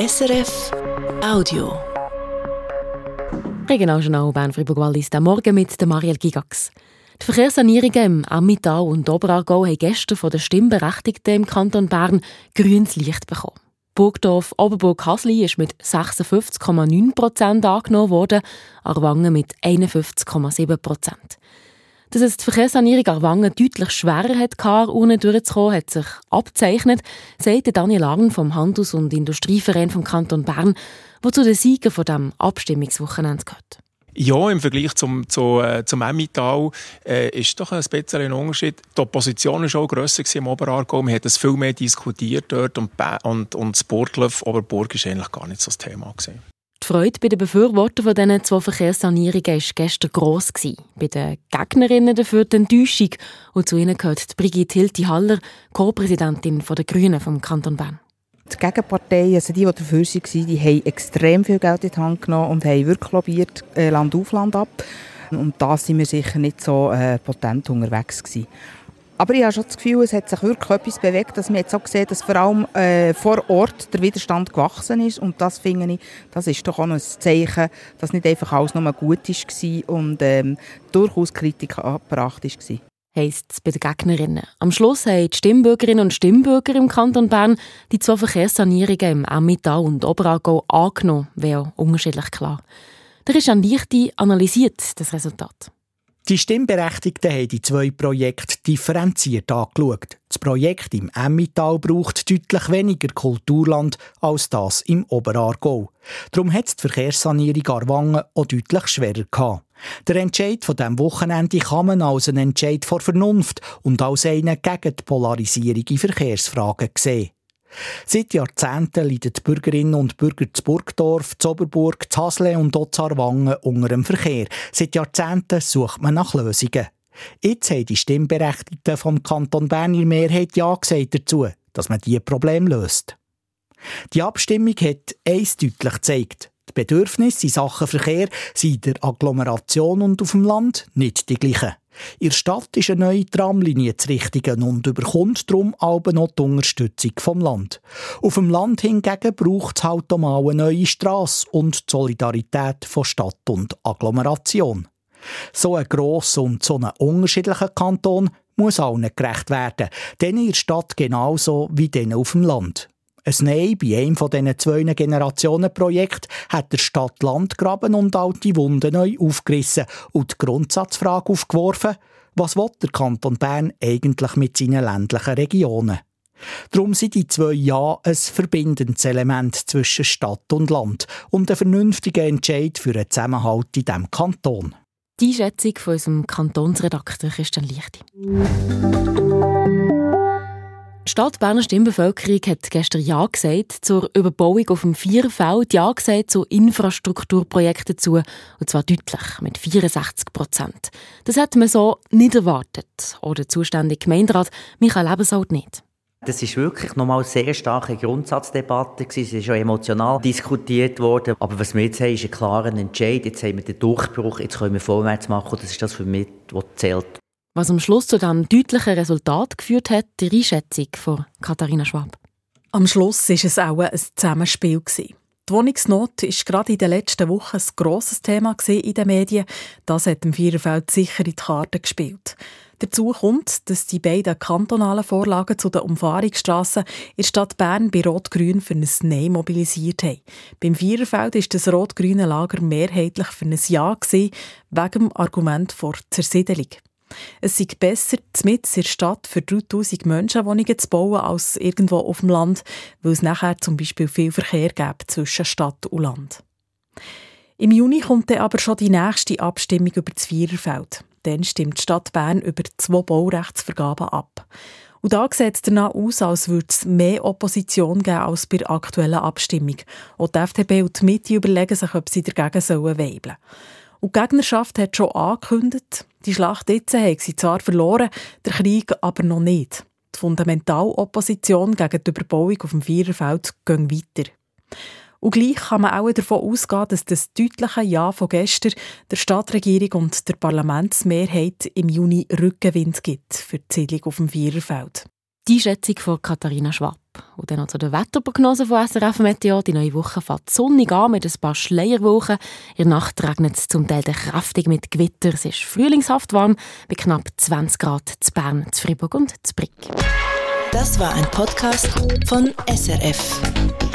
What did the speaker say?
SRF Audio. Regionaljournal Bern Fribourg Wallis, der Morgen mit der Marielle Gigax. Die Verkehrssanierungen im Ammittal und Oberaargau haben gestern von den Stimmberechtigten im Kanton Bern grünes Licht bekommen. Burgdorf Oberburg-Hasli ist mit 56,9 Prozent angenommen worden, Arwangen mit 51,7 Prozent. Dass es die Verkehrssanierung Arwangen deutlich schwerer hatte, ohne durchzukommen, hat sich abzeichnet, sagt Daniel Arn vom Handels- und Industrieverein vom Kanton Bern, der zu den Siegern von dem Abstimmungswochenende gehört. Ja, im Vergleich zum, zu, äh, zum Emmental äh, ist doch ein ein Unterschied. Die Opposition war schon grösser im Oberaargau. Man hat es viel mehr diskutiert dort und, und, und das Burgdorf, Oberburg war eigentlich gar nicht so das Thema. Gewesen. Die Freude bei den Befürwortern von diesen zwei Verkehrssanierungen war gestern gross. Bei den Gegnerinnen dafür die Enttäuschung. Und zu ihnen gehört Brigitte Hilti-Haller, Co-Präsidentin der Grünen vom Kanton Bern. Die Gegenparteien, also die, die dafür waren, die haben extrem viel Geld in die Hand genommen und haben wirklich lobbyiert, äh, Land auf Land ab. Und da sind wir sicher nicht so äh, potent unterwegs gewesen. Aber ich habe schon das Gefühl, es hat sich wirklich etwas bewegt, dass wir jetzt auch sehen, dass vor allem äh, vor Ort der Widerstand gewachsen ist. Und das finde ich, das ist doch auch ein Zeichen, dass nicht einfach alles nur gut war und ähm, durchaus Kritik angebracht war. Heisst es bei den Gegnerinnen. Am Schluss haben die Stimmbürgerinnen und Stimmbürger im Kanton Bern die zwei Verkehrssanierungen im Emmental und Oberaargau angenommen, wäre unterschiedlich klar. Der ist an Lichte analysiert, das Resultat. Die Stimmberechtigten haben die zwei Projekte differenziert angeschaut. Das Projekt im Emmental braucht deutlich weniger Kulturland als das im Oberaargau. Darum hat die Verkehrssanierung Arwangen auch deutlich schwerer gehabt. Der Entscheid von diesem Wochenende kann man als einen Entscheid vor Vernunft und als einen gegen die Polarisierung in Verkehrsfragen sehen. Seit Jahrzehnten leiden die Bürgerinnen und Bürger zu Burgdorf, zu Oberburg, zu Hasle und auch zu Arwangen unter dem Verkehr. Seit Jahrzehnten sucht man nach Lösungen. Jetzt haben die Stimmberechtigten vom Kanton Bern in Mehrheit Ja gesagt dazu, dass man diese Probleme löst. Die Abstimmung hat eins deutlich gezeigt. Die Bedürfnisse in Sachen Verkehr sind in der Agglomeration und auf dem Land nicht die gleichen. In der Stadt ist eine neue Tramlinie zu richten und überkommt darum auch noch die Unterstützung vom Land. Auf dem Land hingegen braucht es halt auch mal eine neue Strasse und die Solidarität von Stadt und Agglomeration. So ein grosser und so ein unterschiedlicher Kanton muss allen gerecht werden, denen in der Stadt genauso wie denen auf dem Land. Ein Nein bei einem von diesen zwei Generationenprojekten hat der Stadt Landgraben und alte Wunden neu aufgerissen und die Grundsatzfrage aufgeworfen, was will der Kanton Bern eigentlich mit seinen ländlichen Regionen? Darum sind die zwei Jahre ein verbindendes Element zwischen Stadt und Land und ein vernünftiger Entscheid für einen Zusammenhalt in diesem Kanton. Die Schätzung von unserem Kantonsredakteur Christian Lichti. Die Stadt Berner Stimmbevölkerung hat gestern Ja gesagt zur Überbauung auf dem Vierfeld, Ja gesagt zu Infrastrukturprojekten dazu, und zwar deutlich, mit 64 Prozent. Das hätte man so nicht erwartet. Oder der zuständige Gemeinderat Michael Ebensold nicht. Das ist wirklich nochmal eine sehr starke Grundsatzdebatte. Es ist schon emotional diskutiert worden. Aber was wir jetzt haben, ist ein klarer Entscheid. Jetzt haben wir den Durchbruch, jetzt können wir vorwärts machen. Das ist das für mich, was zählt. Was am Schluss zu diesem deutlichen Resultat geführt hat, die Einschätzung von Katharina Schwab. Am Schluss war es auch ein Zusammenspiel. Die Wohnungsnot war gerade in den letzten Wochen ein grosses Thema in den Medien. Das hat dem Viererfeld sicher in die Karte gespielt. Dazu kommt, dass die beiden kantonalen Vorlagen zu den Umfahrungsstrassen in der Stadt Bern bei Rot-Grün für ein Nein mobilisiert haben. Beim Viererfeld ist das rot-grüne Lager mehrheitlich für ein Ja gewesen, wegen dem Argument vor Zersiedelung. Es sei besser, mit in der Stadt für 3000 Menschen Wohnungen zu bauen, als irgendwo auf dem Land, weil es nachher zum Beispiel viel Verkehr gibt zwischen Stadt und Land. Im Juni kommt dann aber schon die nächste Abstimmung über das Viererfeld. Dann stimmt die Stadt Bern über zwei Baurechtsvergaben ab. Und da sieht es danach aus, als würde es mehr Opposition geben als bei der aktuellen Abstimmung. Und die FDP und die Mitte überlegen sich, ob sie dagegen sollen weibeln Und die Gegnerschaft hat schon angekündigt, die Schlacht jetzt haben sie zwar verloren, der Krieg aber noch nicht. Die Fundamentalopposition gegen die Überbauung auf dem Viererfeld geht weiter. Und gleich kann man auch davon ausgehen, dass das deutliche Ja von gestern der Stadtregierung und der Parlamentsmehrheit im Juni Rückenwind gibt für die Siedlung auf dem Viererfeld. Die Schätzung von Katharina Schwab. Und dann noch zu den Wetterprognosen von SRF Meteor. Die neue Woche fährt sonnig an mit ein paar Schleierwochen. In der Nacht regnet es zum Teil kräftig mit Gewitter. Es ist frühlingshaft warm bei knapp 20 Grad zu Bern, zu Fribourg und zu Brick. Das war ein Podcast von SRF.